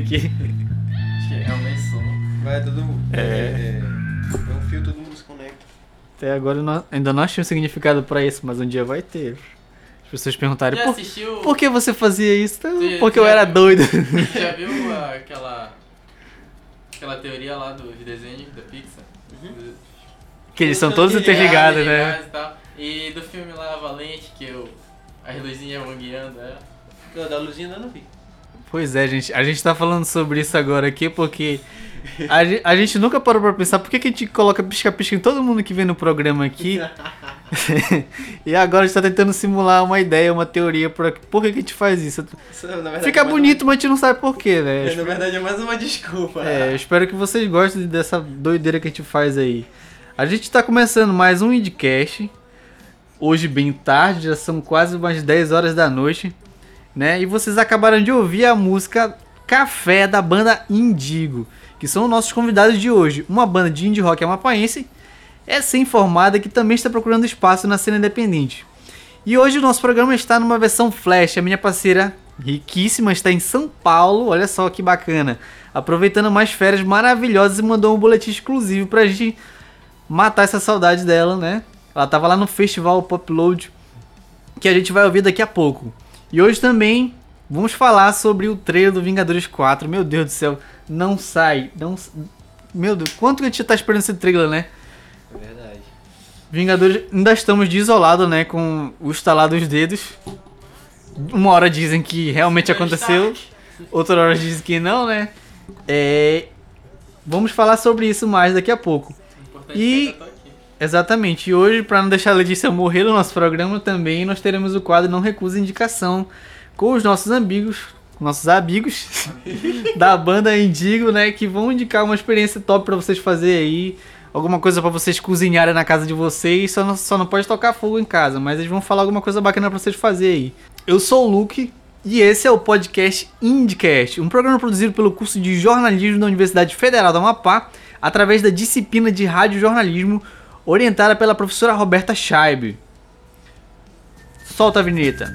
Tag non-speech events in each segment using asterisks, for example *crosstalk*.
nesse aqui. Acho que é o lençol. Vai todo mundo. É. É. é um fio, todo mundo se conecta. Até agora não- ainda não achei um significado pra isso, mas um dia vai ter. As pessoas perguntarem, por, assistiu? por que você fazia isso? Então, Sim, Porque eu já era viu. doido. Já viu *laughs* aquela. aquela teoria lá dos desenhos da Pixar? Que eles são todos ligado, interligados, né? E, e do filme lá, Valente, que eu, as luzinhas vão guiando ela. Eu, da luzinha ainda não vi. Pois é, gente. A gente tá falando sobre isso agora aqui porque a, ge- a gente nunca parou pra pensar por que, que a gente coloca pisca-pisca em todo mundo que vem no programa aqui. *laughs* e agora a gente tá tentando simular uma ideia, uma teoria por, aqui. por que, que a gente faz isso. Isso, na verdade, Fica é bonito, mas a gente não sabe por quê, uma- né? é, na verdade é mais uma desculpa. É, eu espero que vocês gostem dessa doideira que a gente faz aí. A gente tá começando mais um Indcast. Hoje bem tarde, já são quase umas 10 horas da noite, né? E vocês acabaram de ouvir a música Café da banda Indigo, que são os nossos convidados de hoje. Uma banda de indie rock amapaense, recém-formada que também está procurando espaço na cena independente. E hoje o nosso programa está numa versão flash. A minha parceira riquíssima está em São Paulo. Olha só que bacana. Aproveitando umas férias maravilhosas e mandou um boletim exclusivo pra gente matar essa saudade dela, né? Ela tava lá no festival Popload que a gente vai ouvir daqui a pouco. E hoje também vamos falar sobre o trailer do Vingadores 4. Meu Deus do céu, não sai, não Meu Deus, quanto que a gente tá esperando esse trailer, né? É verdade. Vingadores, ainda estamos de isolado, né? Com o estalar dos dedos. Uma hora dizem que realmente aconteceu, outra hora dizem que não, né? É, Vamos falar sobre isso mais daqui a pouco. Importante E- Exatamente. E hoje, para não deixar a Letícia morrer no nosso programa, também nós teremos o quadro Não Recusa Indicação com os nossos amigos, nossos amigos *laughs* da banda Indigo, né? Que vão indicar uma experiência top para vocês fazer aí. Alguma coisa para vocês cozinharem na casa de vocês. Só não, só não pode tocar fogo em casa, mas eles vão falar alguma coisa bacana para vocês fazer aí. Eu sou o Luke. E esse é o podcast Indicast, um programa produzido pelo curso de jornalismo da Universidade Federal do Amapá, através da disciplina de radiojornalismo, orientada pela professora Roberta Scheib. Solta a vinheta.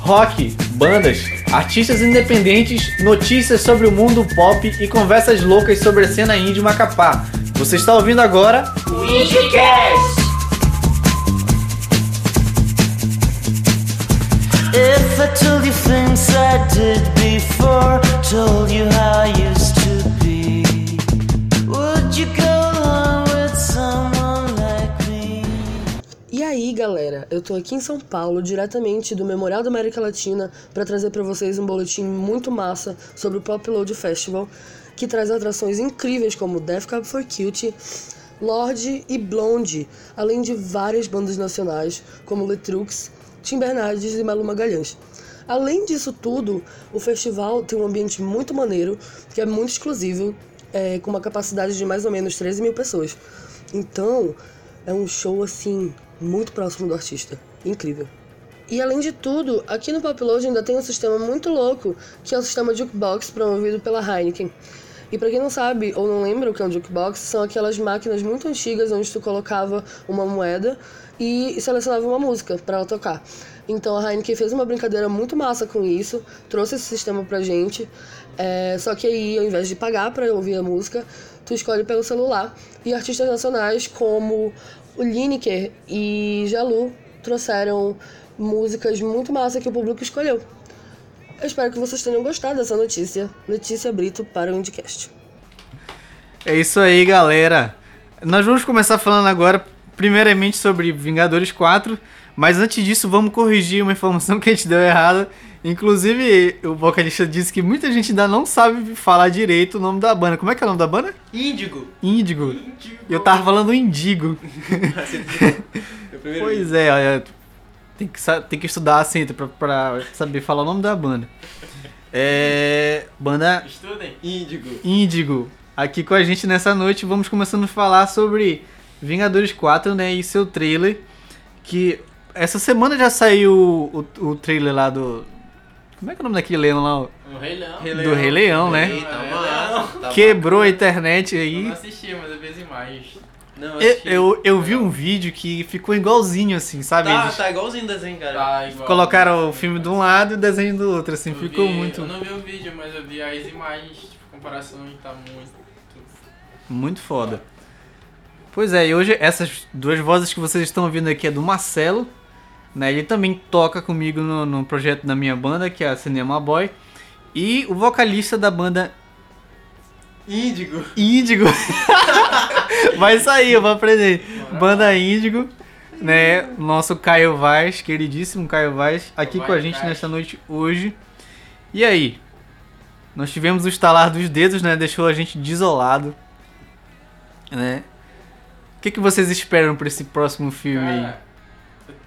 Rock, bandas, artistas independentes, notícias sobre o mundo pop e conversas loucas sobre a cena indie Macapá. Você está ouvindo agora o Indiecast! If I told you things I did before, told you how I used to be, would you go along with someone like me? E aí, galera, eu tô aqui em São Paulo, diretamente do Memorial da América Latina, para trazer para vocês um boletim muito massa sobre o Pop Load Festival, que traz atrações incríveis como Death Cab for Cutie, Lorde e Blonde, além de várias bandas nacionais como Letrux, Tim Bernardes e Malu Magalhães. Além disso tudo, o festival tem um ambiente muito maneiro, que é muito exclusivo, é, com uma capacidade de mais ou menos 13 mil pessoas. Então, é um show assim, muito próximo do artista. Incrível. E além de tudo, aqui no Popload ainda tem um sistema muito louco, que é o sistema Jukebox promovido pela Heineken. E pra quem não sabe ou não lembra o que é um jukebox, são aquelas máquinas muito antigas onde tu colocava uma moeda e selecionava uma música pra ela tocar. Então a Heineken fez uma brincadeira muito massa com isso, trouxe esse sistema pra gente. É, só que aí, ao invés de pagar pra ouvir a música, tu escolhe pelo celular. E artistas nacionais como o Lineker e Jalu trouxeram músicas muito massa que o público escolheu. Eu espero que vocês tenham gostado dessa notícia. Letícia Brito para o Indicast. É isso aí, galera. Nós vamos começar falando agora, primeiramente, sobre Vingadores 4, Mas antes disso, vamos corrigir uma informação que a gente deu errada. Inclusive, o vocalista disse que muita gente ainda não sabe falar direito o nome da banda. Como é que é o nome da banda? Índigo. Índigo. Eu tava falando Indigo. *laughs* Pois é, olha, tem que, tem que estudar acento pra, pra saber falar o nome da banda. É. Banda Estudem. Índigo. Índigo. Aqui com a gente nessa noite, vamos começando a falar sobre Vingadores 4, né? E seu trailer. Que essa semana já saiu o, o trailer lá do. Como é que é o nome daquele leão lá? ó? O Rei Leão. Rei Do Rei Leão, né? Eita, massa. Tá Quebrou a internet Eu aí. não assisti, mas eu vi as imagens. Não, Eu, assisti. eu, eu vi um vídeo que ficou igualzinho, assim, sabe? Tá, Eles tá igualzinho o desenho, cara. Tá igual. colocaram o filme de um lado e o desenho do outro, assim, Eu ficou vi- muito. Eu não vi o vídeo, mas eu vi as imagens, tipo, comparação e tá muito. Muito foda. Pois é, e hoje essas duas vozes que vocês estão ouvindo aqui é do Marcelo. Né? Ele também toca comigo no, no projeto da minha banda, que é a Cinema Boy. E o vocalista da banda Índigo. Índigo. *laughs* Vai sair, eu vou aprender. Banda Índigo. Né? Nosso Caio Vaz, queridíssimo Caio Vaz, aqui com a gente nesta noite hoje. E aí? Nós tivemos o estalar dos dedos, né? Deixou a gente desolado. Né? O que, que vocês esperam pra esse próximo filme aí?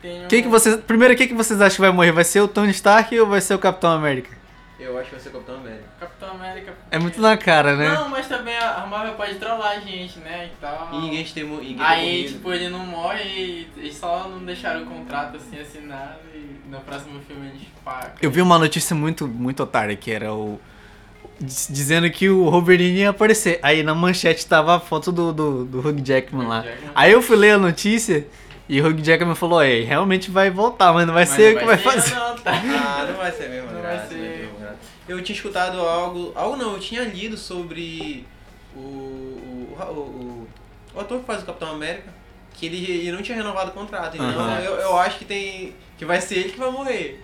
Tenho. Que que vocês, primeiro, o que, que vocês acham que vai morrer? Vai ser o Tony Stark ou vai ser o Capitão América? Eu acho que vai ser o Capitão América. Capitão América. É muito na cara, né? Não, mas também a Marvel pode trollar a gente, né? E tal. E ninguém tem ninguém Aí, tipo, ele não morre e eles só não deixaram o contrato assim assinado e no próximo filme eles pagam. Eu vi uma notícia muito, muito otária que era o. diz- Dizendo que o Wolverine ia aparecer. Aí na manchete tava a foto do, do, do Hugh Jackman lá. Jackman. Aí eu fui ler a notícia e o Hugh Jackman falou: É, realmente vai voltar, mas não vai Mas ser o que vai ser, fazer. Não, tá? Ah, não vai ser mesmo, Não vai graça, ser. vai graça. Eu tinha escutado algo. Algo não, eu tinha lido sobre o. o, o, o, o ator que faz o Capitão América. Que ele, ele não tinha renovado o contrato. Então Aham. eu, eu acho que tem. Que vai ser ele que vai morrer.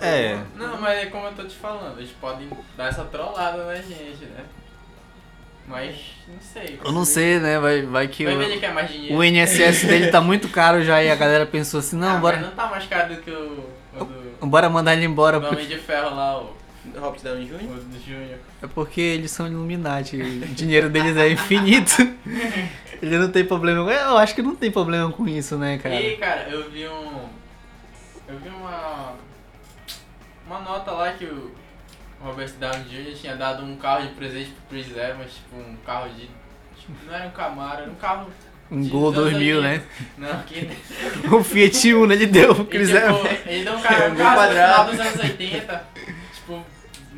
É. Não, mas é como eu tô te falando, eles podem dar essa trollada na gente, né? Mas não sei. Eu não sei, né? Vai, vai que Vai ver ele o, quer mais dinheiro. o INSS dele tá muito caro já e a galera pensou assim: Ah, Não, mas bora, não tá mais caro do que o, o do, bora mandar ele embora. do Homem de Ferro lá, o, Robert Downey Jr. É porque eles são Illuminati, o dinheiro deles é infinito. *laughs* Ele não tem problema. Eu acho que não tem problema com isso, né, cara? E, cara, eu vi um. Eu vi uma. Uma nota lá que o Robert Downey Jr. tinha dado um carro de presente pro Chris Evans, tipo, um carro de. tipo, não era um Camaro, era um carro. Um de- Gol dos anos 2000, né? 80. Não, que. *laughs* O Fiat Uno ele deu pro Chris tipo, Evans. ele deu um carro, um Gol carro quadrado. dos anos 80, tipo,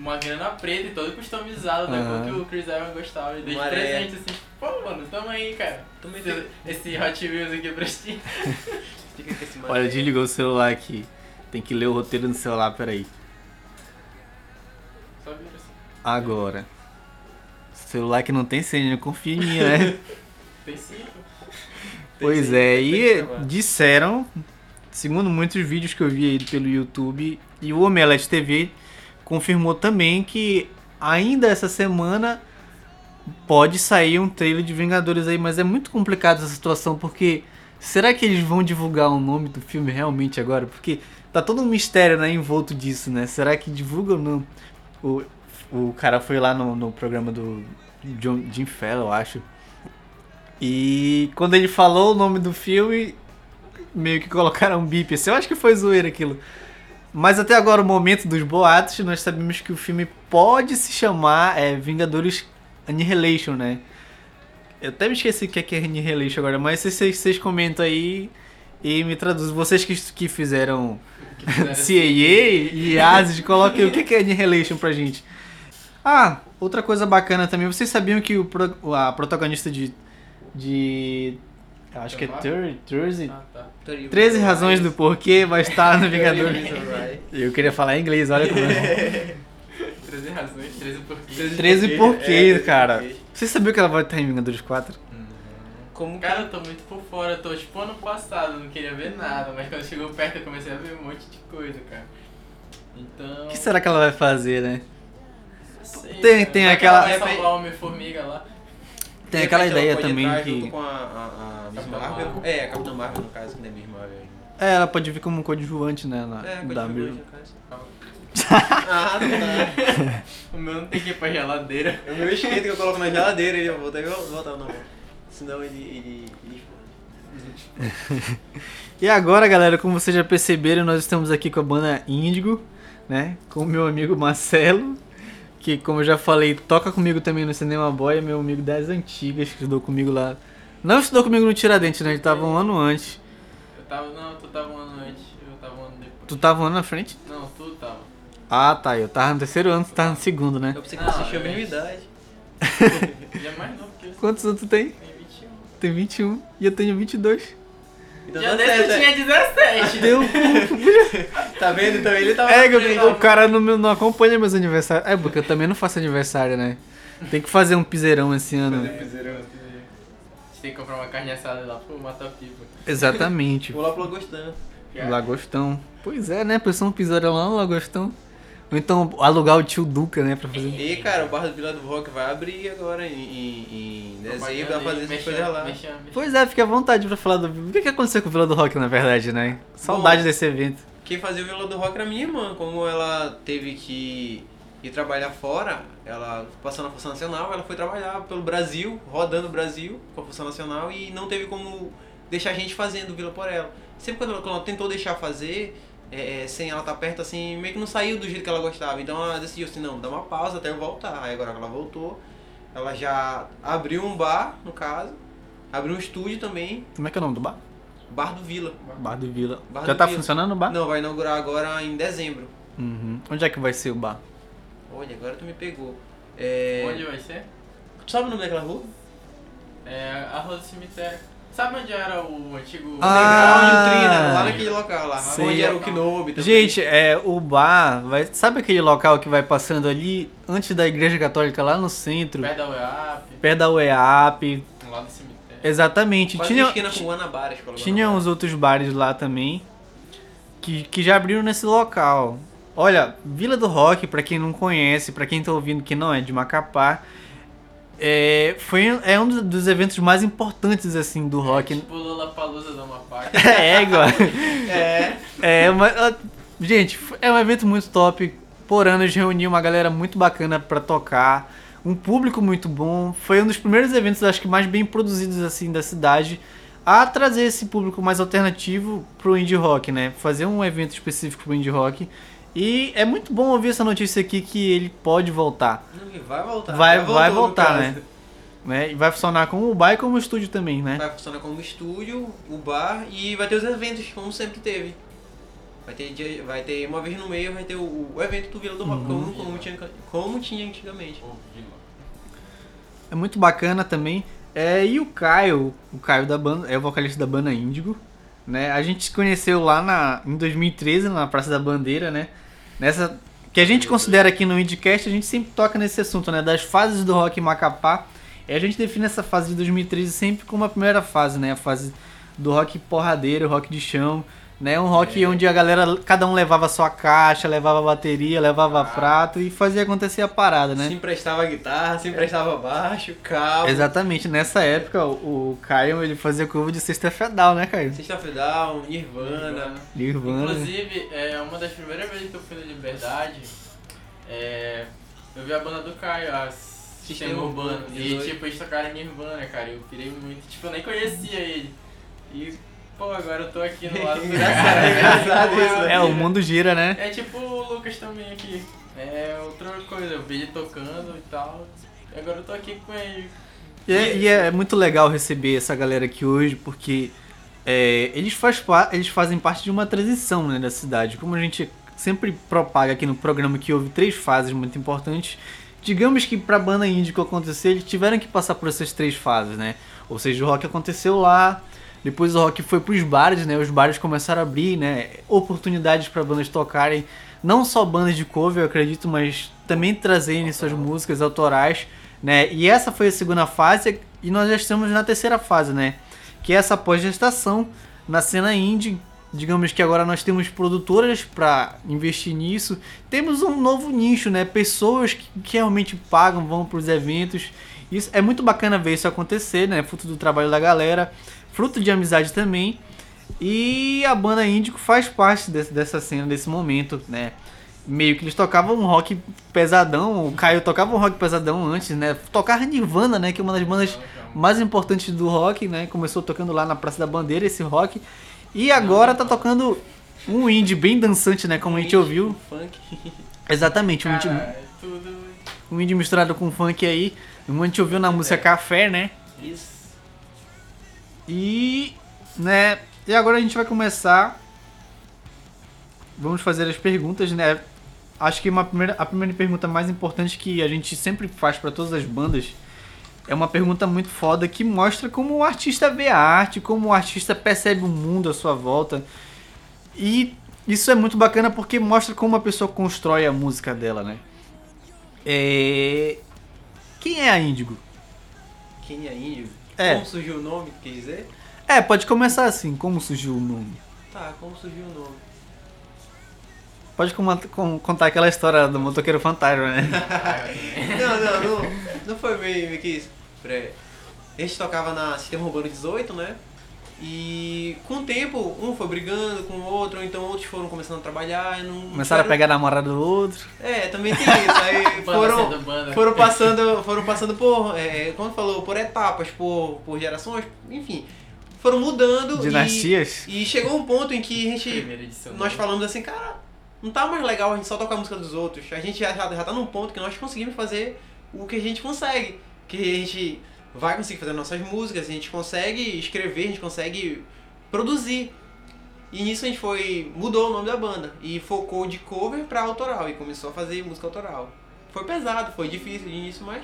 uma grana preta e todo customizado, da Aham. cor que o Chris Evans gostava. E dei de presente assim, pô, mano, tamo aí, cara. Também Esse, esse Hot Wheels aqui pra ti. *laughs* Fica com esse Olha, desligou o celular aqui. Tem que ler o roteiro no celular, peraí. Só vira assim. Agora. Celular que não tem senha, confia em mim, né? *laughs* Tem cinco. pois é, e disseram, segundo muitos vídeos que eu vi aí pelo YouTube, e o Omelete TV confirmou também que ainda essa semana pode sair um trailer de Vingadores aí, mas é muito complicado essa situação, porque será que eles vão divulgar o nome do filme realmente agora? Porque tá todo um mistério né, envolto disso, né? Será que divulga ou não? O, o cara foi lá no, no programa do John, Jim Fallon, eu acho. E quando ele falou o nome do filme, meio que colocaram um bip. Assim, eu acho que foi zoeira aquilo. Mas até agora, o momento dos boatos, nós sabemos que o filme pode se chamar é, Vingadores Annihilation, né? Eu até me esqueci o que é, que é Annihilation agora, mas vocês, vocês comentam aí e me traduzem. Vocês que, que fizeram Que fizeram. *laughs* CAA e ASIS, coloquem o que que é Annihilation pra gente. Ah, outra coisa bacana também, vocês sabiam que o, a protagonista de. de. Acho que é Tomar? 13, Ah, tá. 13 razões do porquê vai estar no Vingadores. Eu queria falar em inglês, olha como é. *laughs* 13 razões, 13 porquês. 13 porquê, porquês, é, cara. porquês. Você sabia que ela vai estar em Vingadores 4? Como que... Cara, eu tô muito por fora, eu tô tipo ano passado, não queria ver nada, mas quando chegou perto eu comecei a ver um monte de coisa, cara. Então. O que será que ela vai fazer, né? sei, Tem- tem aquela- ela Vai salvar o Homem-Formiga lá. Tem De aquela ideia também entrar que. junto com a, a, a Miss Capitã Marvel. Marvel. É, a Capitã Marvel, no caso, que não é Miss Marvel ainda. É, ela pode vir como um coadjuvante, né? Na, É, da no caso. *laughs* ah, tá. O meu não tem que ir pra geladeira. É o meu esquento que eu coloco na geladeira, ele volta e volta não. Senão ele. ele, ele... E agora, galera, como vocês já perceberam, nós estamos aqui com a banda Índigo, né? Com o meu amigo Marcelo, que, como eu já falei, toca comigo também no Cinema Boy, é meu amigo das antigas, que estudou comigo lá. Não estudou comigo no Tiradentes, né? Ele tava um ano antes. Eu tava. Não, tu tava um ano antes, eu tava um ano depois. Tu tava um ano na frente? Não, tu tava. Ah, tá. Eu tava no terceiro ano, tu tava no segundo, né? Eu pensei que você tinha a mesma idade. *laughs* Ele é mais novo que eu. Quantos anos tu tem? Tem 21. Tem 21 e eu tenho 22. Então Já tá desse eu tinha 17. Deu. é. *laughs* Tá vendo? Então ele tava. É, ele o, cara não, não acompanha meus aniversários. É, porque eu também não faço aniversário, né? Tem que fazer um piseirão esse ano. Fazer piseirão, piseirão. A gente tem que comprar uma carne assada lá pro matar pipa. Exatamente. Vou lá pro Lagostão. Lagostão. Pois é, né? Pessoal, um piseirão lá no Lagostão. Ou então alugar o tio Duca, né? Pra fazer. E cara, o Bar do Vila do Rock vai abrir agora em, em, em dezembro, vai fazer essas coisas lá. Pois é, fica à vontade pra falar do. O que, que aconteceu com o Vila do Rock, na verdade, né? Saudade Bom. desse evento. Quem fazia o Vila do Rock era minha irmã. Como ela teve que ir trabalhar fora, ela passou na Força Nacional, ela foi trabalhar pelo Brasil, rodando o Brasil com a Força Nacional e não teve como deixar a gente fazendo o por ela. Sempre quando ela, quando ela tentou deixar fazer, é, é, sem ela estar perto, assim, meio que não saiu do jeito que ela gostava. Então ela decidiu assim, não, dá uma pausa até eu voltar. Aí agora que ela voltou, ela já abriu um bar, no caso, abriu um estúdio também, Como é que é o nome do bar? Bar do Vila. Bar do Vila. Bar Já do tá Vila. funcionando o bar? Não, vai inaugurar agora em dezembro. Uhum. Onde é que vai ser o bar? Olha, agora tu me pegou. É... Onde vai ser? Tu sabe o nome daquela rua? É a Rua do Cemitério. Sabe onde era o antigo. Ah, Legal, de Trina, lá naquele local lá. Sei. Onde era o Kenobi também. Gente, é, o bar, vai, sabe aquele local que vai passando ali antes da igreja católica lá no centro, Perto da UEAP, perto da UEAP? lá do cemitério. Exatamente. Quase Tinha, esquina com Guanabara, a escola tinha Guanabara. uns outros bares lá também que, que já abriram nesse local. Olha, Vila do Rock, pra quem não conhece, pra quem tá ouvindo que não é de Macapá, é, foi, é um dos- eventos mais importantes assim do rock. Tipo Lollapalooza da Amapá. *laughs* É, igual. *laughs* É, É, uma, ah, gente, é um evento muito top. Por anos reuniu uma galera muito bacana pra tocar, um público muito bom. Foi um dos primeiros eventos, acho que mais bem produzidos assim da cidade, a trazer esse público mais alternativo pro indie rock, né? Fazer um evento específico pro indie rock. E é muito bom ouvir essa notícia aqui que ele pode voltar, vai voltar. Vai- Já vai no voltar, né? né? E vai funcionar como o bar e como o estúdio também, né? Vai funcionar como estúdio, o bar e vai ter os eventos, como sempre teve. Vai ter, dia- vai ter uma vez no meio, vai ter o, o evento do Vila do Rock, Uhum. como, como, tinha, como tinha antigamente. É muito bacana também. É, e o Caio, o Caio da banda, é o vocalista da banda Índigo, né? A gente se conheceu lá na, em 2013, na Praça da Bandeira, né? Nessa que a gente considera aqui no Indicast, a gente sempre toca nesse assunto, né? Das fases do rock em Macapá. E a gente define essa fase de 2013 sempre como a primeira fase, né? A fase do rock porradeiro, rock de chão, né? Um rock onde a galera, cada um levava sua caixa, levava bateria, levava prato e fazia acontecer a parada, né? Se emprestava guitarra, se emprestava baixo, cabo. Exatamente, nessa época o, o Caio ele fazia curva de sexta fedal, né, Caio? Sexta-feira Down, Nirvana. Nirvana. Inclusive, é uma das primeiras vezes que eu fui na Liberdade, é, eu vi a banda do Caio, a Sistema Sistema Urbano. E tipo, eles tocaram Nirvana, cara. Eu pirei muito. Tipo, eu nem conhecia ele. E, pô, agora eu tô aqui no lado *laughs* do Engraçado, cara. engraçado Pô, isso, né? É, o mundo gira, né? É tipo o Lucas também aqui. É outra coisa, eu vi ele tocando e tal. E agora eu tô aqui com ele. E é, e é muito legal receber essa galera aqui hoje, porque é, eles, faz, pa- eles fazem parte de uma transição né, da cidade. Como a gente sempre propaga aqui no programa que houve três fases muito importantes, digamos que pra banda índico acontecer, eles tiveram que passar por essas três fases, né? Ou seja, o rock aconteceu lá, depois o rock foi pros bares, né? Os bares começaram a abrir, né? Oportunidades para bandas tocarem, não só bandas de cover, eu acredito, mas também trazerem suas músicas autorais, né? E essa foi a segunda fase e nós já estamos na terceira fase, né? Que é essa pós-gestação na cena indie. Digamos que agora nós temos produtoras para investir nisso. Temos um novo nicho, né? Pessoas que, que realmente pagam, vão para os eventos. Isso é muito bacana ver isso acontecer, né? Fruto do trabalho da galera, fruto de amizade também. E a banda Índico faz parte desse- dessa cena, desse momento, né? Meio que eles tocavam um rock pesadão, o Caio tocava um rock pesadão antes, né? Tocava Nirvana, né? Que é uma das bandas mais importantes do rock, né? Começou tocando lá na Praça da Bandeira esse rock. E agora tá tocando um indie bem dançante, né? Como a gente ouviu. Funk. *laughs* Exatamente, um indie, Cara, é um indie misturado com funk aí. Como a gente ouviu na música Café, né? Isso. E, né, e agora a gente vai começar. Vamos fazer as perguntas, né? Acho que uma primeira, a primeira pergunta mais importante que a gente sempre faz para todas as bandas é uma pergunta muito foda que mostra como o artista vê a arte, como o artista percebe o mundo à sua volta. E isso é muito bacana porque mostra como a pessoa constrói a música dela, né? É... Quem é a Índigo? Quem é índio? É. Como surgiu o nome, quer dizer? É, pode começar assim, como surgiu o nome? Tá, como surgiu o nome? Pode com- com- contar aquela história do motoqueiro fantasma, né? *laughs* Não, não, não, não foi meio, que isso. Gente tocava na Sistema Urbano 18, né? E com o tempo, um foi brigando com o outro, ou então outros foram começando a trabalhar e não. Começaram a pegar a namorada do outro. É, também tem isso. Aí *laughs* foram, foram passando, foram passando por, é, como falou, por etapas, por, por gerações, enfim. Foram mudando e- Dinastias. E, chegou um ponto em que a gente Primeira edição. nós falamos assim, cara, não tá mais legal a gente só tocar a música dos outros. A gente já, já, já tá num ponto que nós conseguimos fazer o que a gente consegue. Que a gente vai conseguir fazer nossas músicas, a gente consegue escrever, a gente consegue produzir. E nisso a gente foi. mudou o nome da banda. E focou de cover pra autoral. E começou a fazer música autoral. Foi pesado, foi difícil de início, mas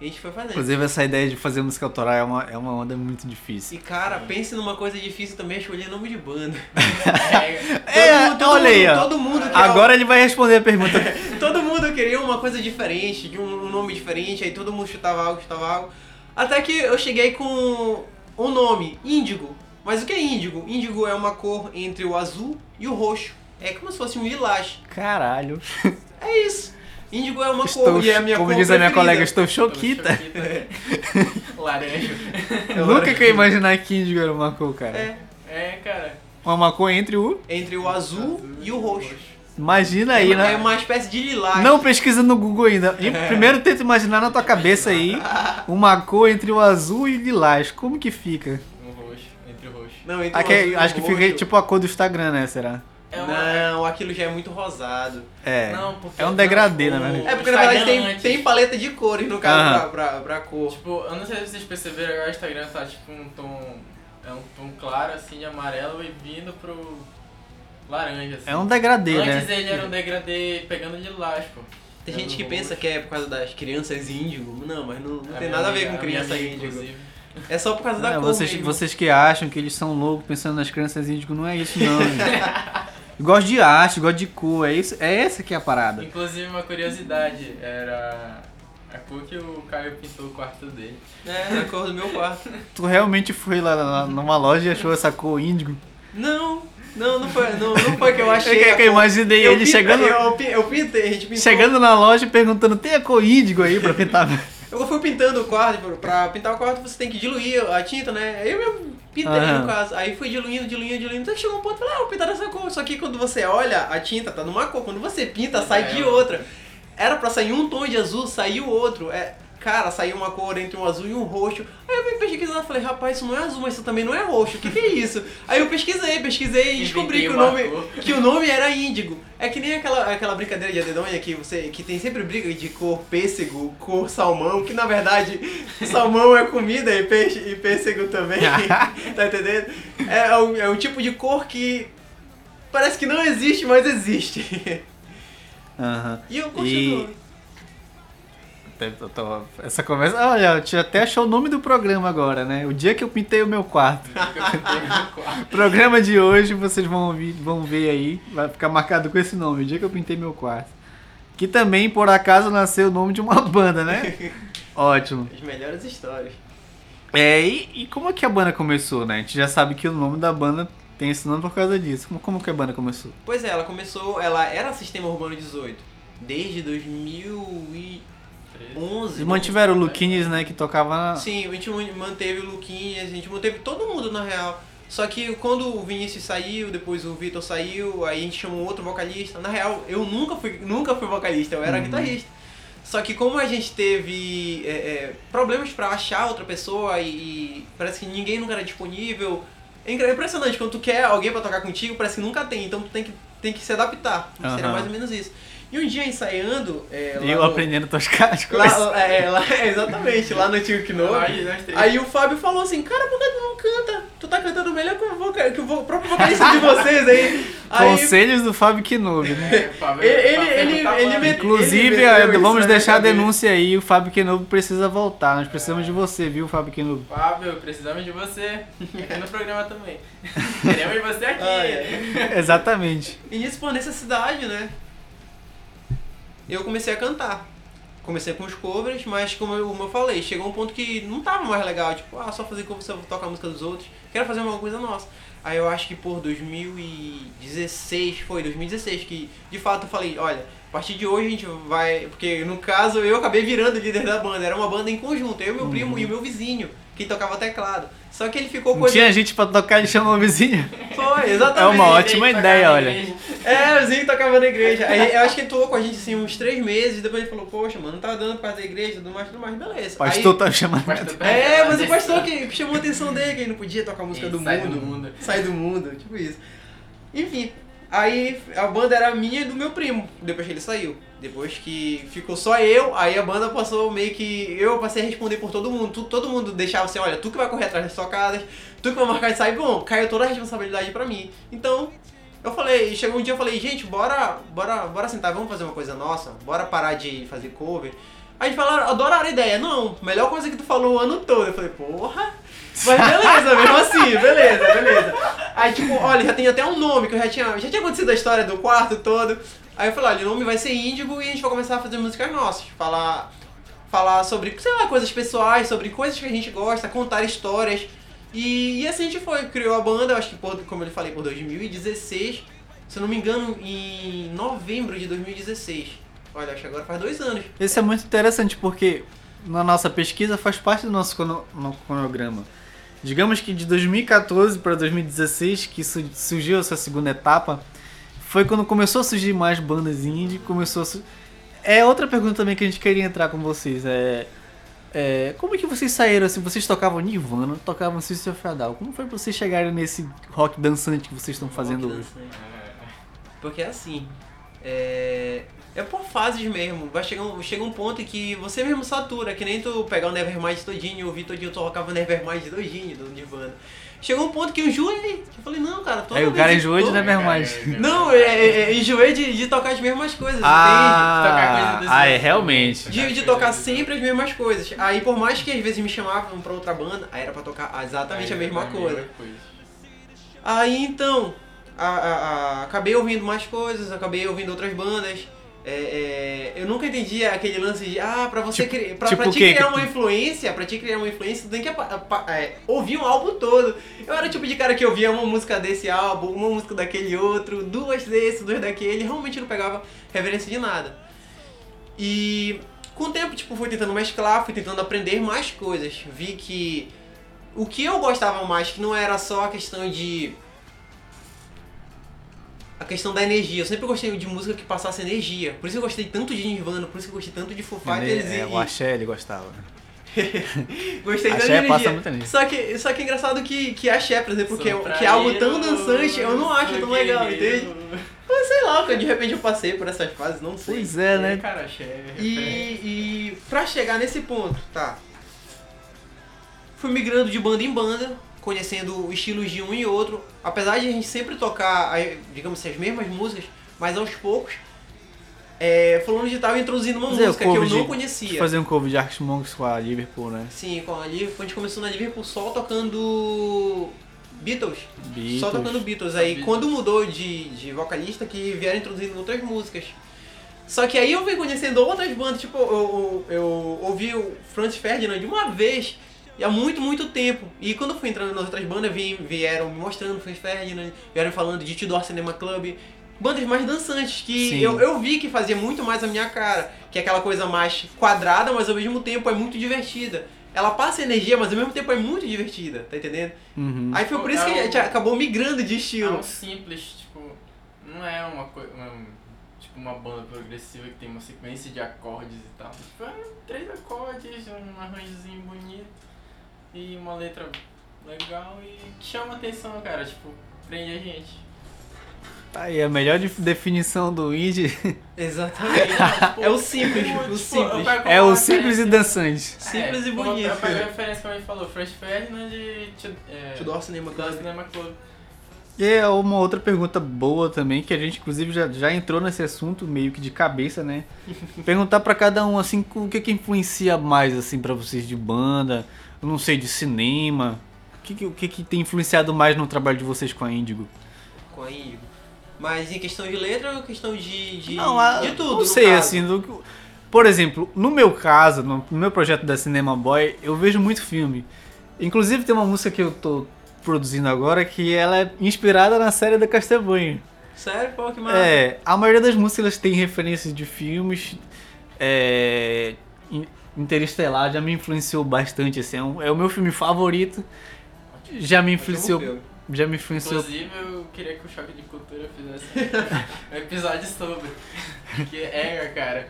a gente foi fazendo. Inclusive, essa ideia de fazer música autoral é uma, é uma onda muito difícil. E cara, pense numa coisa difícil também, escolher nome de banda. *laughs* É, É, Todo mundo- todo olha aí, mundo- ó. Todo mundo Agora ele vai responder a pergunta. *laughs* Todo mundo queria uma coisa diferente, de um nome diferente, aí todo mundo chutava algo, chutava algo. Até que eu cheguei com um nome, Índigo. Mas o que é índigo? Índigo é uma cor entre o azul e o roxo. É como se fosse um lilás. Caralho. É isso. Índigo é uma Estou, cor e é a minha como cor diz a minha colega, estou choquita. *laughs* Laranja. Nunca que eu ia imaginar que índigo era uma cor, cara. É, É, cara. Uma cor entre o. entre o azul e o roxo. Imagina aí, é, né? é uma espécie de lilás. Não pesquisa no Google ainda. *laughs* E Primeiro tenta imaginar na tua cabeça aí uma cor entre o azul e o lilás. Como que fica? Um roxo. Entre o roxo. Não, entre o Aqui, azul e o acho que fica roxo. tipo a cor do Instagram, né? Será? É uma... Não, aquilo já é muito rosado. É. Não, porque é um degradê, não, na o- verdade. É porque na verdade tem, tem paleta de cores no caso Aham. pra, pra, pra cor. Tipo, eu não sei se vocês perceberam, agora o Instagram tá tipo um tom. É um tom claro assim de amarelo e vindo pro laranja. Assim. É um degradê, Antes né? ele era um degradê pegando de lilás, pô. Tem Era gente que pensa que é por causa das crianças índigo. Não, mas não, não A tem nada a ver amiga- com minha criança amiga, índigo. inclusive. É só por causa da Não, cor vocês, mesmo. vocês que acham que eles são loucos pensando nas crianças índigo, não é isso não. gente. *laughs* gosto de arte, gosto de cor, é, isso, é essa que é a parada. Inclusive uma curiosidade, era a cor que o Caio pintou o quarto dele. É, na cor do meu quarto. Tu realmente foi lá numa loja e achou essa cor índigo? Não, não, não foi, não, não foi que eu achei. Eu, que- que eu imaginei Eu ele pintei- chegando, Eu, eu pintei, a gente pintou. chegando na loja e perguntando, tem a cor índigo aí pra pintar? *laughs* Eu fui pintando o quarto, pra pintar o quarto você tem que diluir a tinta, né? Aí eu mesmo pintei Aham. no caso. Aí fui diluindo, diluindo, diluindo. Até chegou um ponto e falei, ah, vou pintar dessa cor. Só que quando você olha, a tinta tá numa cor. Quando você pinta, sai de É. outra. Era pra sair um tom de azul, saiu outro. É, cara, saiu uma cor entre um azul e um roxo. Aí eu vim pesquisar e falei, rapaz, isso não é azul, mas isso também não é roxo. O que, que é isso? Aí eu pesquisei, pesquisei e descobri que o, nome, *laughs* que o nome era índigo. É que nem aquela, aquela brincadeira de adedonha que você que tem sempre briga de cor pêssego, cor salmão, que na verdade *laughs* salmão é comida e peixe e pêssego também. *laughs* tá entendendo? É, é um, é um tipo de cor que parece que não existe, mas existe. Aham. E eu continuo. Eu Essa conversa. Olha, eu até achou o nome do programa agora, né? O dia que eu pintei o meu quarto. *laughs* Quarto. programa de hoje vocês vão, ouvir, vão ver aí. Vai ficar marcado com esse nome. O dia que eu pintei meu quarto. Que também, por acaso, nasceu o nome de uma banda, né? *laughs* Ótimo. As melhores histórias. É, e, e como é que a banda começou, né? A gente já sabe que o nome da banda tem esse nome por causa disso. Como, como que a banda começou? Pois é, ela começou, ela era Sistema Urbano 18 desde 2011. Eles mantiveram o Luquines, né? Que tocava. na- Sim, a gente man- manteve o Luquinhas, a gente manteve todo mundo na real. Só que quando o Vinícius saiu, depois o Vitor saiu, aí a gente chamou outro vocalista. Na real, eu nunca fui, nunca fui vocalista, eu era guitarrista. Só que como a gente teve é, é, problemas pra achar outra pessoa e, e parece que ninguém nunca era disponível. É é impressionante, quando tu quer alguém pra tocar contigo, parece que nunca tem, então tu tem que, tem que se adaptar. Seria Aham. mais ou menos isso. E um dia ensaiando. É, lá E eu no- aprendendo a tocar as coisas. Lá, é, lá, é, exatamente, lá no Tio Knob. Aí, o Fábio falou assim, cara, por que tu não canta? Tu tá cantando melhor que o, voca- que o próprio vocalista de vocês aí. aí *laughs* Conselhos do Fábio Kenobi, né? *laughs* É, Ele- Fábio ele- tá ele me- Inclusive, Ele vamos deixar a denúncia aí, o Fábio Kenobi precisa voltar. Nós precisamos de você, viu, Fábio Kenobi? Fábio, precisamos de você. Aqui no programa também. *laughs* Queremos você aqui. Ai, Exatamente. E nisso, por necessidade, né? Eu comecei a cantar. Comecei com os covers, mas como eu, como eu falei, chegou um ponto que não tava mais legal. Tipo, ah, só fazer cover, só tocar a música dos outros. Quero fazer uma coisa nossa. Aí eu acho que por 2016, foi 2016, que de fato eu falei, olha, a partir de hoje a gente vai. Porque no caso eu acabei virando líder da banda. Era uma banda em conjunto, eu, meu primo e o meu vizinho, que tocava teclado. Só que ele ficou coisa. tinha gente pra tocar, ele chamou o vizinho. Foi, É exatamente. uma ótima Ele ideia, olha. É, o Zinho tocava na igreja. Aí eu acho que ele tocou com a gente assim uns três meses, depois ele falou, poxa, mano, não tá dando por causa da igreja, tudo mais, tudo mais, beleza. O pastor tá chamando. Pastor Aí, é, mas o pastor que que chamou a atenção dele, que ele não podia tocar a música Ele do sai mundo. do mundo. Sai do mundo, tipo isso. Enfim, aí a banda era minha e do meu primo, depois que ele saiu. Depois que ficou só eu, aí a banda passou meio que. Eu passei a responder por todo mundo. Todo mundo deixava assim, olha, tu que vai correr atrás das tocadas, tu que vai marcar e sair, bom, caiu toda a responsabilidade pra mim. Então, eu falei, chegou um dia eu falei, gente, bora, bora, bora sentar, vamos fazer uma coisa nossa, bora parar de fazer cover. Aí falaram, adoraram a ideia. Não, melhor coisa que tu falou o ano todo. Eu falei, porra. Mas beleza, mesmo assim, beleza, beleza. Aí tipo, olha, já tem até um nome que eu já tinha. Já tinha acontecido a história do quarto todo. Aí eu falei, olha, o nome vai ser Índigo e a gente vai começar a fazer músicas nossas. Falar. Falar sobre, sei lá, coisas pessoais, sobre coisas que a gente gosta, contar histórias. E, e assim a gente foi, criou a banda, eu acho que por, como eu falei, por 2016. Se eu não me engano, em novembro de 2016. Olha, acho que agora faz dois anos. Esse é muito interessante porque na nossa pesquisa faz parte do nosso crono- no- cronograma. Digamos que de 2014 para 2016, que su- surgiu essa segunda etapa, foi quando começou a surgir mais bandas indie, começou a su- É outra pergunta também que a gente queria entrar com vocês, é, é como é que vocês saíram assim, vocês tocavam Nirvana, tocavam System of a Down, como foi pra vocês chegarem nesse rock dançante que vocês estão fazendo hoje? Porque é assim, é, é por fases mesmo. Vai chegar um, chega um ponto em que você mesmo satura, que nem tu pegar o Nevermind todinho e ouvir todinho, tu tocava o Nevermind todinho do Nirvana. Chegou um ponto que eu enjoei. Eu falei, não, cara, toda Aí o cara enjoou de Nevermind. Não, é, é, é, enjoei de, de tocar as mesmas coisas, tocar coisa Ah, dos ah, é realmente. entende? De, de tocar sempre as mesmas coisas. Aí por mais que às vezes me chamavam pra outra banda, aí era pra tocar exatamente a mesma coisa. Aí então, a- a- acabei ouvindo mais coisas, acabei ouvindo outras bandas. É, é, eu nunca entendi aquele lance de, ah, pra você Tipo- criar, pra, tipo pra te criar uma influência, pra te criar uma influência, tu tem que é, ouvir um álbum todo. Eu era o tipo de cara que ouvia uma música desse álbum, uma música daquele outro, duas desse, duas daquele, realmente não pegava referência de nada. E com o tempo, tipo, fui tentando mesclar, fui tentando aprender mais coisas. Vi que o que eu gostava mais, que não era só a questão de. A questão da energia. Eu sempre gostei de música que passasse energia. Por isso eu gostei tanto de Nirvana, por isso eu gostei tanto de Foo Fighters É, e, o Axé ele gostava. *laughs* Gostei tanto de Axé passa energia. muita energia. Só que, só que é engraçado que, que axé, por exemplo, que é, que é algo tão dançante, eu não acho tão legal, guerreiro. entende? Mas sei lá, porque de repente eu passei por essas fases, não sei. Pois é, né? Cara, chefe. E, e pra chegar nesse ponto, tá? Fui migrando de banda em banda, conhecendo estilos de um e outro. Apesar de a gente sempre tocar, aí, digamos assim, as mesmas músicas, mas aos poucos, é, falando de tal, introduzindo uma Fazer música que eu cover não de- conhecia. Fazer um cover de Arctic Monkeys com a Liverpool, né? Sim, com a Liverpool, a gente começou na Liverpool só tocando Beatles. Beatles. Só tocando Beatles. Aí Beatles. quando mudou de, de vocalista que vieram introduzindo outras músicas. Só que aí eu fui conhecendo outras bandas, tipo, eu, eu, eu ouvi o Franz Ferdinand de uma vez e há muito, muito tempo. E quando eu fui entrando nas outras bandas, vi- vieram me mostrando Franz Ferdinand, vieram falando de Tudor Cinema Club. Bandas mais dançantes, que Sim. eu, eu vi que fazia muito mais a minha cara. Que é aquela coisa mais quadrada, mas ao mesmo tempo é muito divertida. ela passa energia, mas ao mesmo tempo é muito divertida, tá entendendo? Uhum. Aí foi por isso que a É gente um- acabou migrando de É estilo. um simples, tipo, não é uma coisa. Tipo, uma banda progressiva que tem uma sequência de acordes e tal. Tipo, é três acordes, um arranjozinho bonito e uma letra legal e que chama atenção, cara. Tipo, prende a gente. Tá aí, a melhor def- definição do indie *laughs* Exatamente. *laughs* Tipo, É o simples, tipo, o tipo, simples. é o simples e dançante. Simples é, e como bonito. Eu pego a referência como ele falou, Franz Ferdinand Tio- é, Tudor Cinema Club. Cinema Club. E é uma outra pergunta boa também, que a gente inclusive já, já entrou nesse assunto meio que de cabeça, né? *laughs* Perguntar pra cada um, assim, o que que influencia mais, assim, pra vocês de banda, não sei, de cinema, o que que, o que que tem influenciado mais no trabalho de vocês com a Índigo? Com a Índigo. Mas em questão de letra ou questão de, de, Não, a- de tudo? Não sei, assim, do- por exemplo, no meu caso, no meu projeto da Cinema Boy, eu vejo muito filme. Inclusive tem uma música que eu tô produzindo agora que ela é inspirada na série da Castlevania. Sério? Pô, que massa. É, a maioria das músicas têm referências de filmes. É, Interestelar já me influenciou bastante, assim, é, um- é o meu filme favorito. Já me influenciou, já me influenciou Inclusive, eu queria que o Choque de Cultura fizesse um *laughs* episódio sobre. Que é, cara.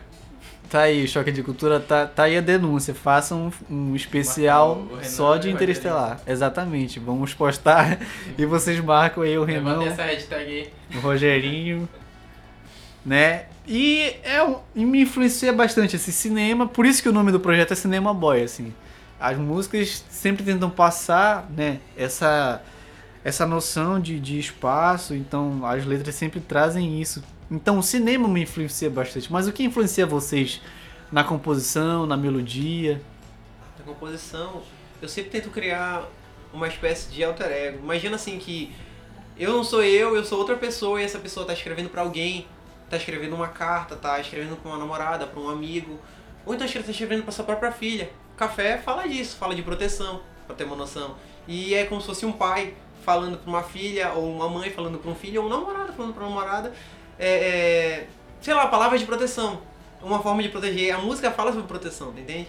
Tá aí, Choque de Cultura, tá, tá aí a denúncia. Faça um, um especial só de Interestelar. Exatamente. Vamos postar *laughs* e vocês marcam aí o Renan, essa hashtag aí. o Rogerinho, né? E, é, e me influencia bastante esse cinema, por isso que o nome do projeto é Cinema Boy, assim. As músicas sempre tentam passar, né, essa, essa noção de, de espaço, então as letras sempre trazem isso. Então o cinema me influencia bastante, mas o que influencia vocês na composição, na melodia? Na composição, eu sempre tento criar uma espécie de alter ego. Imagina assim que eu não sou eu, eu sou outra pessoa e essa pessoa tá escrevendo pra alguém, tá escrevendo uma carta, tá escrevendo pra uma namorada, pra um amigo, ou então tá escrevendo pra sua própria filha. Café fala disso, fala de proteção, pra ter uma noção. E é como se fosse um pai falando pra uma filha, ou uma mãe falando pra um filho, ou um namorado falando pra uma namorada, é, é, sei lá, palavras de proteção. Uma forma de proteger. A música fala sobre proteção, entende?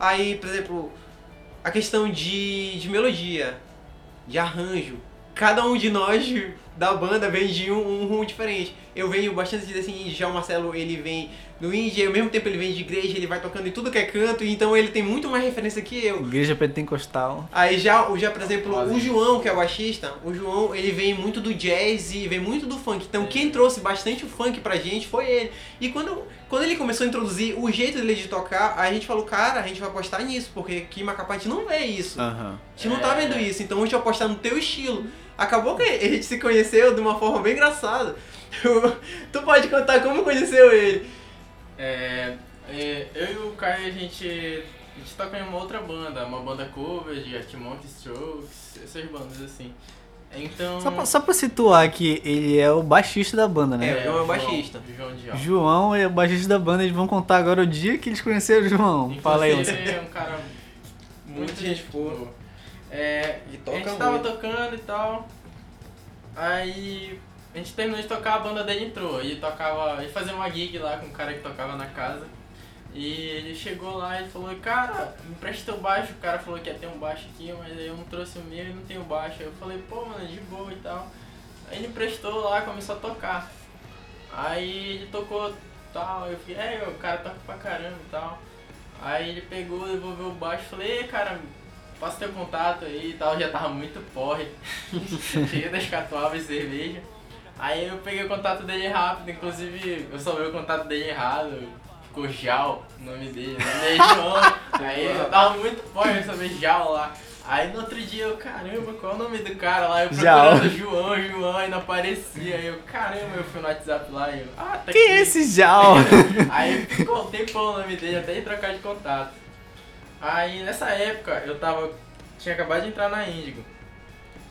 Aí, por exemplo, a questão de, de melodia, de arranjo. Cada um de nós da banda vem de um, um rumo diferente. Eu venho bastante de assim, já o Marcelo ele vem do indie, e ao mesmo tempo ele vem de igreja, ele vai tocando em tudo que é canto, então ele tem muito mais referência que eu. Igreja Pentecostal. Aí já, o- já por exemplo, Quase. o João, que é o baixista, o João, ele vem muito do jazz e vem muito do funk. Então quem trouxe bastante o funk pra gente foi ele. E quando, quando ele começou a introduzir o jeito dele de tocar, a gente falou, cara, a gente vai apostar nisso, porque aqui em Macapá a gente não vê isso. A gente não tá É. vendo isso, então a gente vai apostar no teu estilo. Acabou que a gente se conheceu de uma forma bem engraçada. *laughs* tu pode contar como conheceu ele. É, é, eu e o Caio, a gente, a gente toca em uma outra banda, uma banda cover de Arctic Strokes, essas bandas assim. Então... Só, pra, só pra situar que ele é o baixista da banda, né? É, o João é o baixista. João Dial. João é o baixista da banda, eles vão contar agora o dia que eles conheceram o João. Fala aí, Inclusive, você. é um cara muito gente boa. É, E a toca gente tava muito. tocando e tal. Aí a gente terminou de tocar, a banda dele entrou. E tocava. E fazia uma gig lá com um cara que tocava na casa. E ele chegou lá e falou, cara, me presta teu baixo. O cara falou que ia ter um baixo aqui, mas aí eu não trouxe o meu e não tenho baixo. Aí eu falei, pô, mano, de boa e tal. Aí ele emprestou lá e começou a tocar. Aí ele tocou tal, eu fiquei, é, o cara toca pra caramba e tal. Aí ele pegou, devolveu o baixo e falei, ei, cara, passa teu contato aí e tal, já tava muito porre, *laughs* cheio das catuabas de cerveja. Aí eu peguei o contato dele rápido, inclusive eu salvei o contato dele errado, ficou Jal o nome dele, o nome dele é João. Aí eu tava muito porre, eu salvei Jal lá. Aí no outro dia eu, caramba, qual é o nome do cara lá? Eu procurando João, João, aí não aparecia. Aí eu, caramba, eu fui no WhatsApp lá e eu, ah, tá Quem aqui. é esse Jal? *laughs* Aí ficou um tempão o nome dele até trocar de contato. Aí nessa época eu tava. Tinha acabado de entrar na Índigo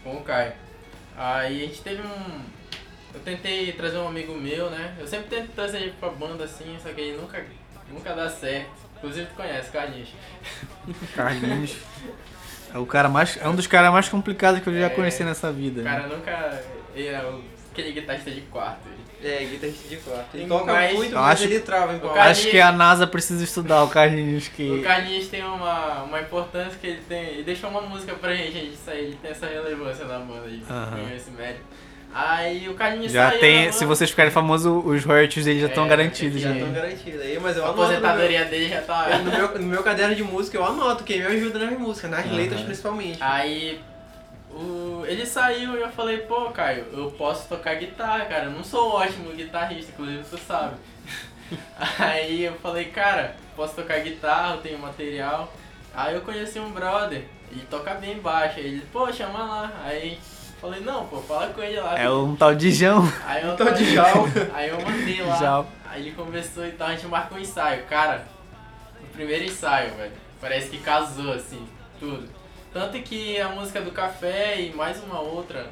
com o Caio. Aí a gente teve um. Eu tentei trazer um amigo meu, né? Eu sempre tento trazer ele pra banda assim, só que ele nunca, nunca dá certo. Inclusive tu conhece, Carlinhos. *laughs* Carlinhos. É o cara mais. É um dos caras mais complicados que eu já É. conheci nessa vida. O cara nunca. Ele, é aquele guitarrista de quarto. Ele. É, guitarrista de quarto. Ele toca mais- muito, mas acho- ele trava em palco. cara- Acho que a NASA precisa estudar o Carlinhos que. O Carlinhos tem uma, uma importância que ele tem. Ele deixou uma música pra gente, a gente sair, ele tem essa relevância na banda aí, Aham. ganhou esse mérito. Aí o Carlinhos Já saiu tem. Se vocês ficarem famosos, os royalties deles já estão É, garantidos. Já Já. estão garantidos. Aí, mas eu A no meu- aposentadoria dele já tá. no, meu, no meu caderno de música eu anoto quem me ajuda nas músicas, nas Aham. letras principalmente. Aí o, ele saiu e eu falei, pô, Caio, eu posso tocar guitarra, cara. Eu não sou um ótimo guitarrista, inclusive tu sabe. *laughs* Aí eu falei, cara, posso tocar guitarra, eu tenho material. Aí eu conheci um brother, ele toca bem baixo. Aí ele, pô, chama lá. Aí falei, não, pô, fala com ele lá. É um tal de Jão. Aí eu Tal de Jal. *laughs* Aí eu mandei lá. Jal. Aí ele conversou e tal, a gente marcou um ensaio. Cara, o primeiro ensaio, velho. Parece que casou, assim, tudo. Tanto que a música do café e mais uma outra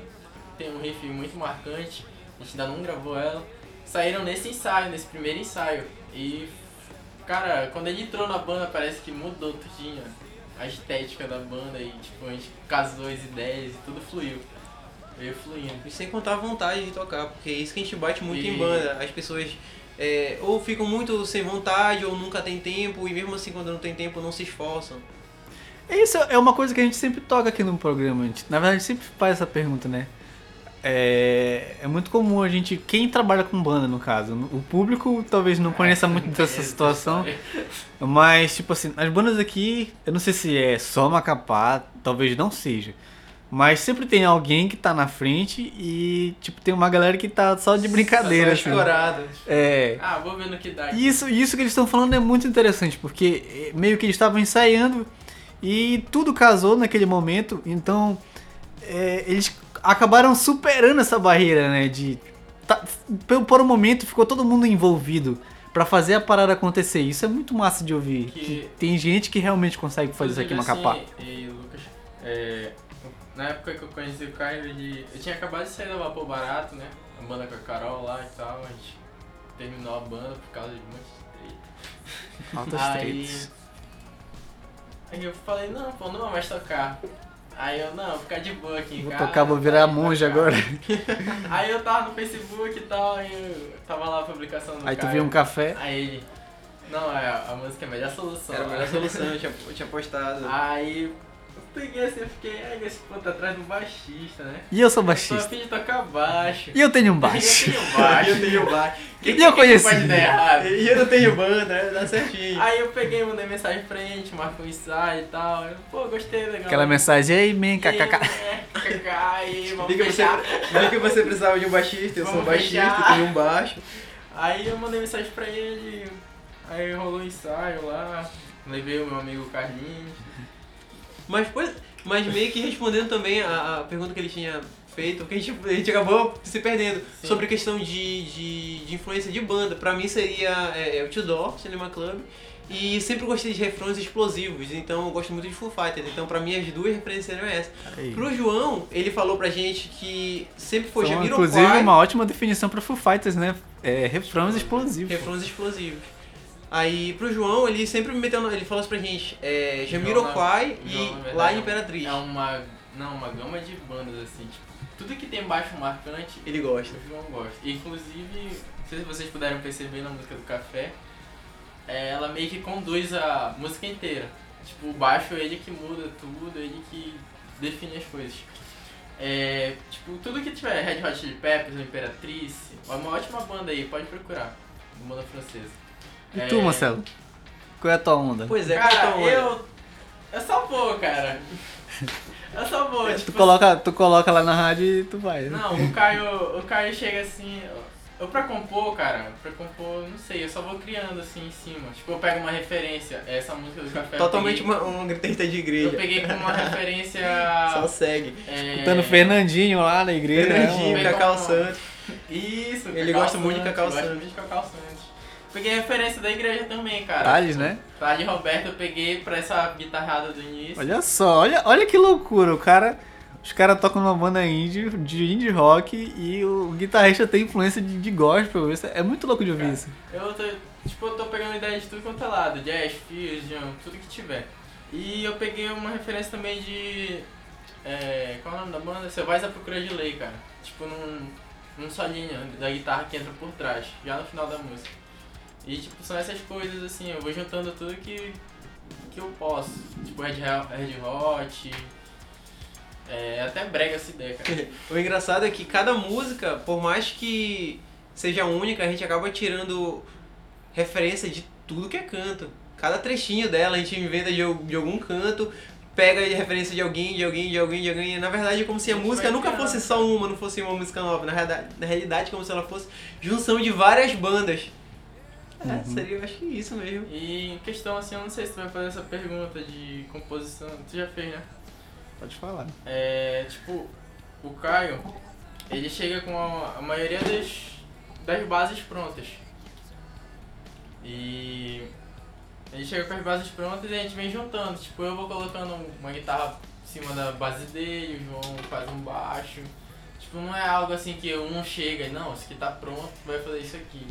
tem um riff muito marcante. A gente ainda não gravou ela. Saíram nesse ensaio, nesse primeiro ensaio. E, cara, quando ele entrou na banda, parece que mudou tudinho. A estética da banda e, tipo, a gente casou as ideias e tudo fluiu. Veio fluindo. E sem contar a vontade de tocar, porque é isso que a gente bate muito em E- banda. As pessoas é, ou ficam muito sem vontade, ou nunca tem tempo, e mesmo assim quando não tem tempo não se esforçam. Isso é uma coisa que a gente sempre toca aqui no programa. A gente, na verdade, sempre faz essa pergunta, né? É, é muito comum a gente. Quem trabalha com banda, no caso. O público talvez não conheça *laughs* muito dessa situação. Mas, tipo assim, as bandas aqui, eu não sei se é só Macapá, talvez não seja. Mas sempre tem alguém que tá na frente e, tipo, tem uma galera que tá só de brincadeira. Só assim. É. Ah, vou ver no que dá. Isso, isso que eles estão falando é muito interessante, porque eh, meio que eles estavam ensaiando e tudo casou naquele momento, então eh, eles acabaram superando essa barreira, né? De. Tá, por, um momento ficou todo mundo envolvido pra fazer a parada acontecer. Isso é muito massa de ouvir. Que- que tem gente que realmente consegue fazer isso aqui em Inclusive, Macapá. assim, e Lucas, é, na época que eu conheci o Caio, ele, eu tinha acabado de sair da Vapor Barato, né? A banda com a Carol lá e tal, a gente terminou a banda por causa de muitos Altas Aí, tretas. Aí eu falei, não, pô, não vou mais tocar. Aí eu, não, vou ficar de boa aqui em Vou casa. tocar, vou virar vou monge tocar. agora. *laughs* Aí eu tava no Facebook e tal, aí eu tava lá a publicação do Aí tu Caio. viu um café. Aí ele, não, é, a música é a melhor solução. Era a melhor solução, eu tinha, eu tinha postado. Aí eu peguei assim, eu fiquei, ai, esse pô tá atrás do baixista, né? E eu sou Tô a baixista. fim de tocar baixo. E eu tenho um baixo. *laughs* Eu tenho baixo. eu tenho baixo. Que, E eu que conheci. Pode dar errado? E eu não tenho banda, né? dá certinho. Aí eu peguei, mandei mensagem pra ele, marcou um ensaio e tal. Eu, Pô, gostei, legal. Aquela mensagem, ei, E aí, kkk. kkk, aí, vamos Vi que, você, fechar. vi que você precisava de um baixista, eu sou Vamos baixista, fechar. tenho um baixo. Aí eu mandei mensagem pra ele, aí rolou um ensaio lá, levei o meu amigo Carlinhos. Mas, pois, mas meio que respondendo também a, a pergunta que ele tinha feito, porque a gente, a gente acabou se perdendo Sim. sobre a questão de, de, de influência de banda. Pra mim seria é, é, Cinema Club, e sempre gostei de refrões explosivos, então eu gosto muito de Full Fighters. Então pra mim as duas referências seriam essas. Aí. Pro João, ele falou pra gente que sempre foi São, Jamiroquai, inclusive, uma ótima definição pra Foo Fighters, né? É, refrões explosivos. refrões explosivos. Aí pro João, ele sempre me meteu, ele falou isso pra gente, é, Jamiroquai na- e João, verdade, Lá é um- Imperatriz. É uma, não, uma gama de bandas assim, tipo, tudo que tem baixo marcante, Ele gosta. o João gosta. Inclusive, não sei se vocês puderam perceber na música do Café, é, ela meio que conduz a música inteira. Tipo, o baixo é ele que muda tudo, ele que define as coisas. É, tipo, tudo que tiver Red Hot Chili Peppers, Imperatriz, é uma ótima banda aí, pode procurar. Banda francesa. E É, tu, Marcelo? Qual é a tua onda? Pois é, Cara, qual é a tua onda? eu. Eu só vou, cara. *laughs* Eu só vou. tu, tipo, coloca, tu coloca lá na rádio e tu vai. né? Não, o Caio, o Caio chega assim. Eu pra compor, cara, pra compor, não sei, eu só vou criando assim em cima. Tipo, eu pego uma referência, essa música do café. eu Totalmente peguei- uma, um guitarrista de Eu igreja. peguei como uma referência. *laughs* Só segue. é, Escutando Fernandinho lá na igreja. Fernandinho, né? Cacau Santos. Isso, Ele Cacau gosta muito de Santos, Cacau gosta Santos. muito de Cacau Santos. Peguei referência da igreja também, cara. Thales, né? Thales Roberto eu peguei pra essa guitarrada do início. Olha só, olha, olha que loucura. O cara. Os caras tocam numa banda indie, de indie rock e o guitarrista tem influência de, de gospel. Isso é muito louco de ouvir Cara. isso. Eu tô, tipo, eu tô pegando ideia de tudo quanto é lado, jazz, fusion, tudo que tiver. E eu peguei uma referência também de. É, qual é o nome da banda? Você vai à procura de lei, cara. Tipo, num. um solinho da guitarra que entra por trás, já no final da música. E tipo, são essas coisas assim, eu vou juntando tudo que, que eu posso. Tipo Red, Hot- Red Hot. É, até brega essa ideia, cara. *laughs* O engraçado é que cada música, por mais que seja única, a gente acaba tirando referência de tudo que é canto. Cada trechinho dela a gente inventa de, de algum canto, pega de referência de alguém, de alguém, de alguém, de alguém. Na verdade é como se a A música nunca fosse só uma, não fosse uma música nova. Na realidade, na realidade como se ela fosse junção de várias bandas. É, *laughs* seria, eu acho que isso mesmo. E em questão assim, eu não sei se tu vai fazer essa pergunta de composição. Tu já fez, né? Pode falar. É, tipo, o Caio, ele chega com a, a maioria das, das bases prontas. E ele chega com as bases prontas e a gente vem juntando. Tipo, eu vou colocando uma guitarra em cima da base dele, o João faz um baixo. Tipo, não é algo assim que um chega e não, isso aqui tá pronto, vai fazer isso aqui.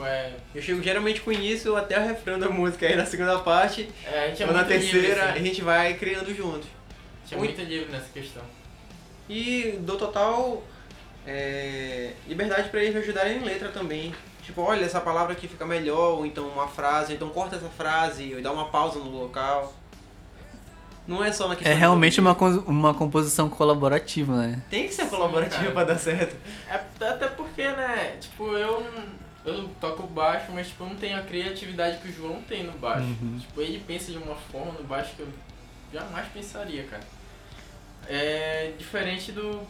Tipo, é. Eu chego geralmente com isso até o refrão da música, aí na segunda parte, é a gente é ou na muito livre, terceira, assim. a gente vai criando juntos. A gente é muito livre nessa questão. E dou total é, liberdade pra eles me ajudarem em letra também. Tipo, olha, essa palavra aqui fica melhor, ou então uma frase, ou então corta essa frase, ou dá uma pausa no local. Não é só na questão É realmente uma, uma composição colaborativa, né? Tem que ser colaborativo cara. pra dar certo. É, até porque, né, tipo, eu. Eu toco baixo, mas tipo, eu não tenho a criatividade que o João tem no baixo. Uhum. Tipo, ele pensa de uma forma no baixo que eu jamais pensaria, cara. É diferente do,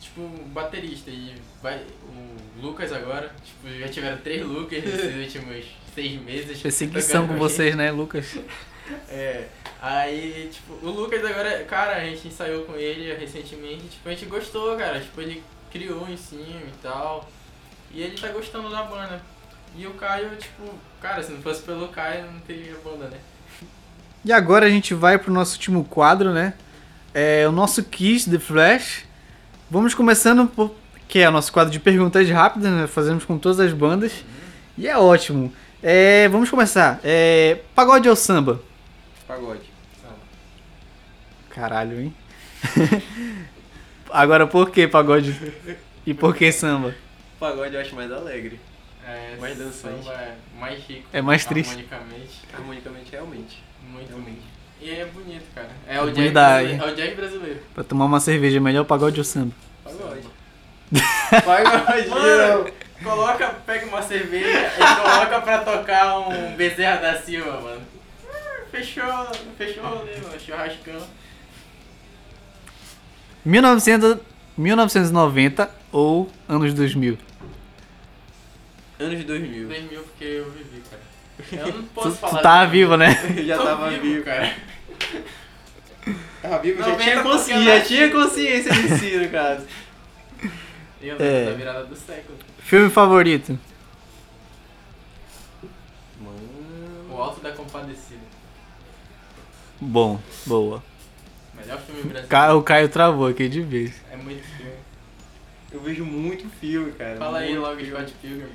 tipo, baterista. E vai, o Lucas agora, tipo, já tiveram três Lucas *laughs* nesses últimos seis meses. Perseguição com vocês, né, Lucas? *laughs* é, aí, tipo, o Lucas agora, cara, a gente ensaiou com ele recentemente, tipo, a gente gostou, cara, tipo, ele criou em cima e tal, e ele tá gostando da banda. E o Caio, tipo, cara, se não fosse pelo Caio, não teria banda, né? E agora a gente vai pro nosso último quadro, né? É o nosso Kiss The Flash. Vamos começando por que é o nosso quadro de perguntas rápidas, né? Fazemos com todas as bandas. E é ótimo. É, vamos começar. É, pagode ou samba? Pagode. Caralho, hein? *laughs* Agora por que pagode e por que samba? Pagode eu acho mais alegre. É, Mais dançante. samba é mais rico. É mais triste. Harmonicamente, Harmonicamente, realmente. muito Realmente. E é bonito, cara. É o jazz Bonidade. brasileiro. É o jazz brasileiro. Pra tomar uma cerveja, é melhor pagode ou samba? Pagode. *laughs* Pagode. Mano, coloca, pega uma cerveja e coloca pra tocar um Bezerra da Silva, mano. Fechou, fechou o rolê, mano. Churrascão. 1900, 1990 ou anos 2000? Anos 2000. 2000 porque eu vivi, cara. Eu não Tu, posso tu falar. tava de- vivo, né? Eu *laughs* já Tô tava vivo. cara. Tava vivo, já 90 tinha consciência, eu já tinha consciência de si, no caso. Eu É. da virada do século. Filme favorito? Mano. O Alto da Compadecida. Bom, boa. Melhor filme brasileiro. O Caio travou aqui de vez. É muito filme. Eu vejo muito filme, cara. Fala aí muito logo, filme. Scott Pilgrim.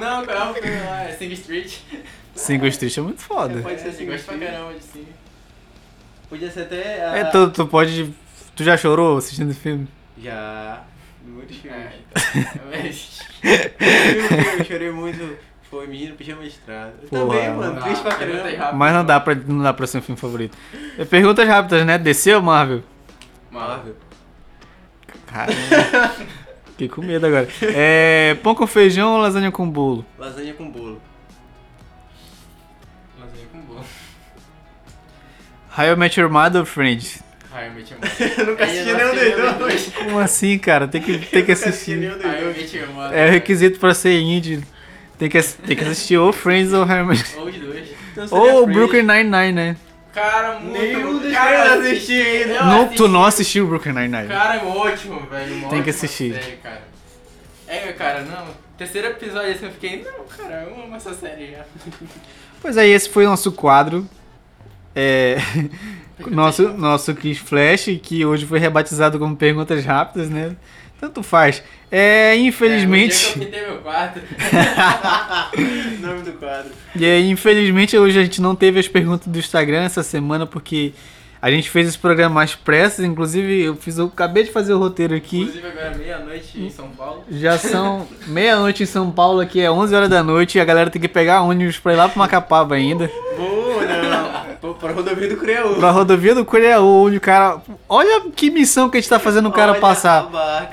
Não, qual é o filme lá? É Sing Street. Cinco Street é muito foda. Pode ser Sing gosto pra Street. caramba de Sing. Podia ser até. a- É, tu, tu pode. Tu já chorou assistindo o filme? Já. Muitos filmes. É, então. Mas... O filme eu chorei muito foi Menino Pijama Porra. Também, mano. Triste pra caramba. Mas não dá pra, não dá pra ser um filme favorito. É, Perguntas rápidas, né? DC ou Marvel? Marvel. Caramba. *laughs* Fiquei com medo agora. É, pão com feijão ou lasanha com bolo? Lasanha com bolo. Lasanha com boa. How I Met Your Mother ou Friends? Hi, I Met Your *laughs* Mother. Eu nunca assisti nenhum dos dois. Como assim, cara? Tem que, tem que Nunca assisti assistir. Hi, I. Met Your Mother. É o requisito pra ser indie. Tem que, tem que assistir ou Friends ou How I Met... Ou os dois. Então Ou. Brooklyn Nine-Nine, né? Cara, muito... Nenhum dos cara, três eu assisti ainda. eu Não, assisti. tu não assistiu Brooklyn Nine-Nine. Cara, é ótimo, velho. uma Tem que assistir. Série, cara. É, cara, não. Terceiro episódio assim eu fiquei, não, cara, eu amo essa série já. *laughs* Pois aí, esse foi o nosso quadro. É... *laughs* nosso, nosso Kiss Flash, que hoje foi rebatizado como Perguntas Rápidas, né? Tanto faz. É, É, infelizmente... que eu meu quarto. *laughs* Nome do quadro. E aí, infelizmente, hoje a gente não teve as perguntas do Instagram essa semana, porque A gente fez esse programa mais pressas, inclusive eu fiz, eu acabei de fazer o roteiro aqui. Inclusive agora meia-noite em São Paulo. Já são *laughs* meia-noite em São Paulo, aqui é 11 horas da noite e a galera tem que pegar ônibus pra ir lá pro Macapaba ainda. Boa. Pô, Pra rodovia do Cureaú. Pra rodovia do Cureaú, onde o cara. Olha que missão que a gente tá fazendo o cara Olha passar.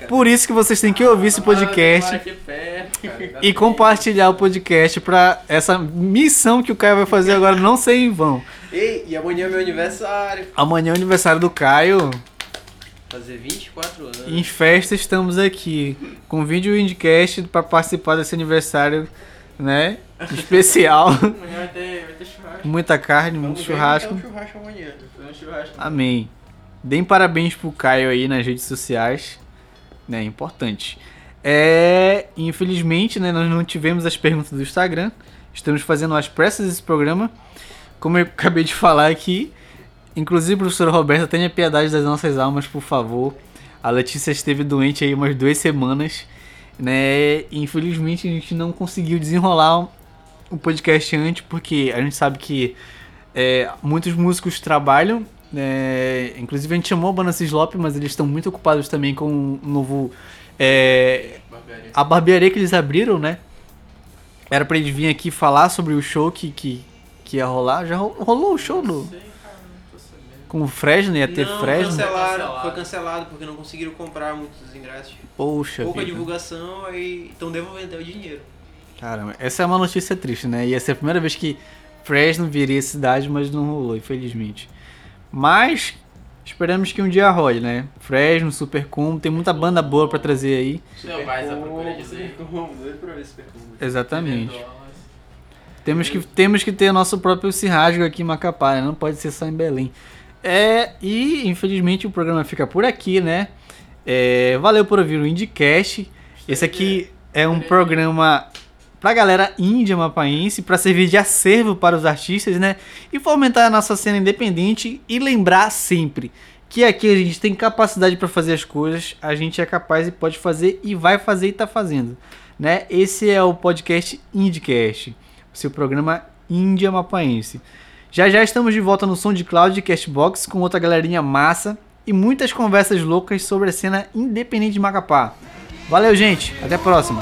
Por isso que vocês têm que ouvir esse podcast. Mora aqui perto, cara. Dá e compartilhar o podcast pra essa missão que o Caio vai fazer agora não ser em vão. Ei, e amanhã é meu aniversário. Amanhã é o aniversário do Caio. Fazer 24 anos. Em festa estamos aqui com vídeo indicast pra participar desse aniversário, né? Especial. Churrasco. Muita carne, muito Vamos ver churrasco. então o churrasco amanhã. Um churrasco. Amém. Deem parabéns pro Caio aí nas redes sociais. Né, importante. É, infelizmente, né, nós não tivemos as perguntas do Instagram. Estamos fazendo as pressas desse programa. Como eu *laughs* acabei de falar aqui, inclusive, professora Roberta, tenha piedade das nossas almas, por favor. A Letícia esteve doente aí umas duas semanas, né? E, infelizmente, a gente não conseguiu desenrolar o podcast antes, porque a gente sabe que é, muitos músicos trabalham. é, inclusive a gente chamou a banda Cislop, mas eles estão muito ocupados também com um novo. é, Barbearia. a barbearia que eles abriram, né? Era pra eles virem aqui falar sobre o show que, que, que ia rolar. Já ro- rolou o show do, Sei, cara, com o Fresno, ia ter não, Fresno. Cancelaram, Cancelado. Foi cancelado porque não conseguiram comprar muitos ingressos. Poxa Pouca vida. divulgação, aí estão devolvendo o dinheiro. Caramba, essa é uma notícia triste, né? Ia ser a primeira vez que Fresno viria a cidade, mas não rolou, infelizmente. Mas esperamos que um dia role, né? Fresno, Super Combo, tem muita banda boa pra trazer aí. Não, mais a procura de lei. Doido pra ver Super Combo. Exatamente. Temos que, temos que ter nosso próprio Cirrasgo aqui em Macapá, né? não pode ser só em Belém. É, e infelizmente o programa fica por aqui, né? É, valeu por ouvir o Indicast. Esse aqui é um programa pra galera índia mapaense, pra servir de acervo para os artistas, né? E fomentar a nossa cena independente e lembrar sempre que aqui a gente tem capacidade pra fazer as coisas, a gente é capaz e pode fazer e vai fazer e tá fazendo, né? Esse é o podcast Indicast, o seu programa Índia Mapaense. Já já estamos de volta no SoundCloud e Castbox com outra galerinha massa e muitas conversas loucas sobre a cena independente de Macapá. Valeu, gente. Até a próxima.